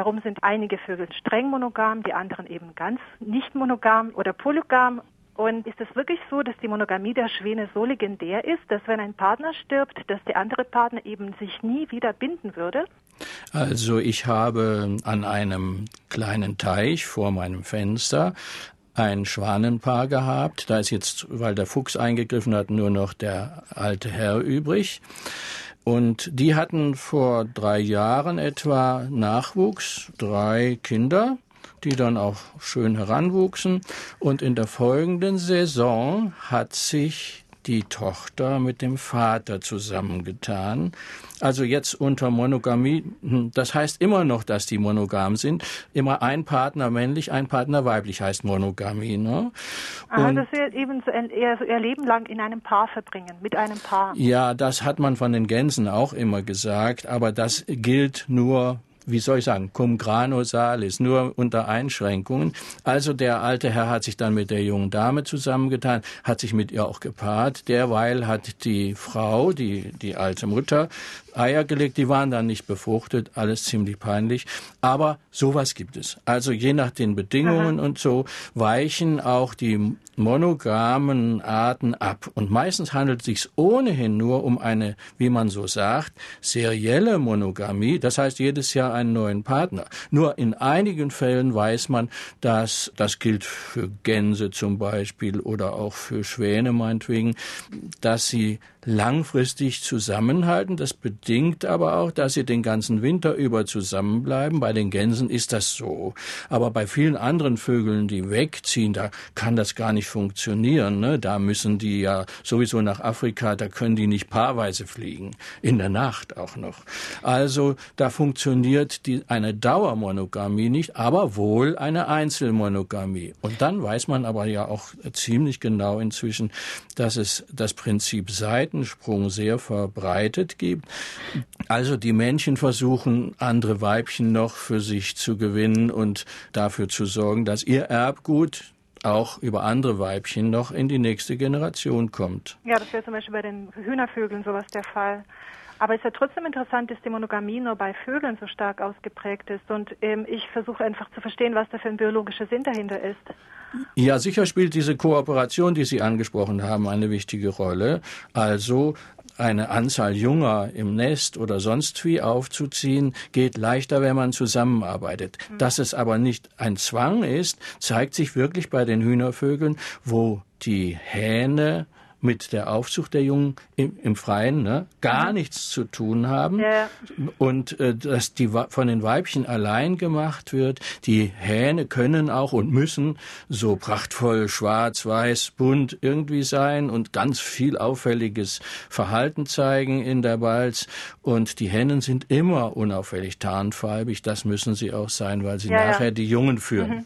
warum sind einige Vögel streng monogam, die anderen eben ganz nicht monogam oder polygam. Und ist es wirklich so, dass die Monogamie der Schwäne so legendär ist, dass wenn ein Partner stirbt, dass der andere Partner eben sich nie wieder binden würde? Also ich habe an einem kleinen Teich vor meinem Fenster ein Schwanenpaar gehabt. Da ist jetzt, weil der Fuchs eingegriffen hat, nur noch der alte Herr übrig. Und die hatten vor drei Jahren etwa Nachwuchs, drei Kinder, die dann auch schön heranwuchsen. Und in der folgenden Saison hat sich die Tochter mit dem Vater zusammengetan. Also jetzt unter Monogamie, hm, das heißt immer noch, dass die monogam sind. Immer ein Partner männlich, ein Partner weiblich heißt Monogamie. Ne? Aha, dass sie eben ihr, ihr Leben lang in einem Paar verbringen, mit einem Paar. Ja, das hat man von den Gänsen auch immer gesagt, aber das gilt nur wie soll ich sagen, cum grano salis, nur unter Einschränkungen. Also der alte Herr hat sich dann mit der jungen Dame zusammengetan, hat sich mit ihr auch gepaart. Derweil hat die Frau, die, die alte Mutter, Eier gelegt, die waren dann nicht befruchtet, alles ziemlich peinlich. Aber sowas gibt es. Also je nach den Bedingungen Aha. und so weichen auch die monogamen Arten ab. Und meistens handelt es sich ohnehin nur um eine, wie man so sagt, serielle Monogamie. Das heißt jedes Jahr einen neuen Partner. Nur in einigen Fällen weiß man, dass das gilt für Gänse zum Beispiel oder auch für Schwäne meinetwegen, dass sie langfristig zusammenhalten. Das bedingt aber auch, dass sie den ganzen Winter über zusammenbleiben. Bei den Gänsen ist das so. Aber bei vielen anderen Vögeln, die wegziehen, da kann das gar nicht funktionieren. Ne? Da müssen die ja sowieso nach Afrika, da können die nicht paarweise fliegen. In der Nacht auch noch. Also da funktioniert die, eine Dauermonogamie nicht, aber wohl eine Einzelmonogamie. Und dann weiß man aber ja auch ziemlich genau inzwischen, dass es das Prinzip Seid Seitensprung sehr verbreitet gibt. Also die Männchen versuchen, andere Weibchen noch für sich zu gewinnen und dafür zu sorgen, dass ihr Erbgut auch über andere Weibchen noch in die nächste Generation kommt. Ja, das wäre zum Beispiel bei den Hühnervögeln sowas der Fall. Aber es ist ja trotzdem interessant, dass die Monogamie nur bei Vögeln so stark ausgeprägt ist. Und ähm, ich versuche einfach zu verstehen, was da für ein biologischer Sinn dahinter ist. Ja, sicher spielt diese Kooperation, die Sie angesprochen haben, eine wichtige Rolle. Also eine Anzahl Junger im Nest oder sonst wie aufzuziehen, geht leichter, wenn man zusammenarbeitet. Mhm. Dass es aber nicht ein Zwang ist, zeigt sich wirklich bei den Hühnervögeln, wo die Hähne mit der Aufzucht der Jungen im, im Freien ne, gar mhm. nichts zu tun haben ja. und äh, dass die von den Weibchen allein gemacht wird. Die Hähne können auch und müssen so prachtvoll schwarz, weiß, bunt irgendwie sein und ganz viel auffälliges Verhalten zeigen in der Balz und die Hennen sind immer unauffällig tarnfarbig. Das müssen sie auch sein, weil sie ja, nachher ja. die Jungen führen. Mhm.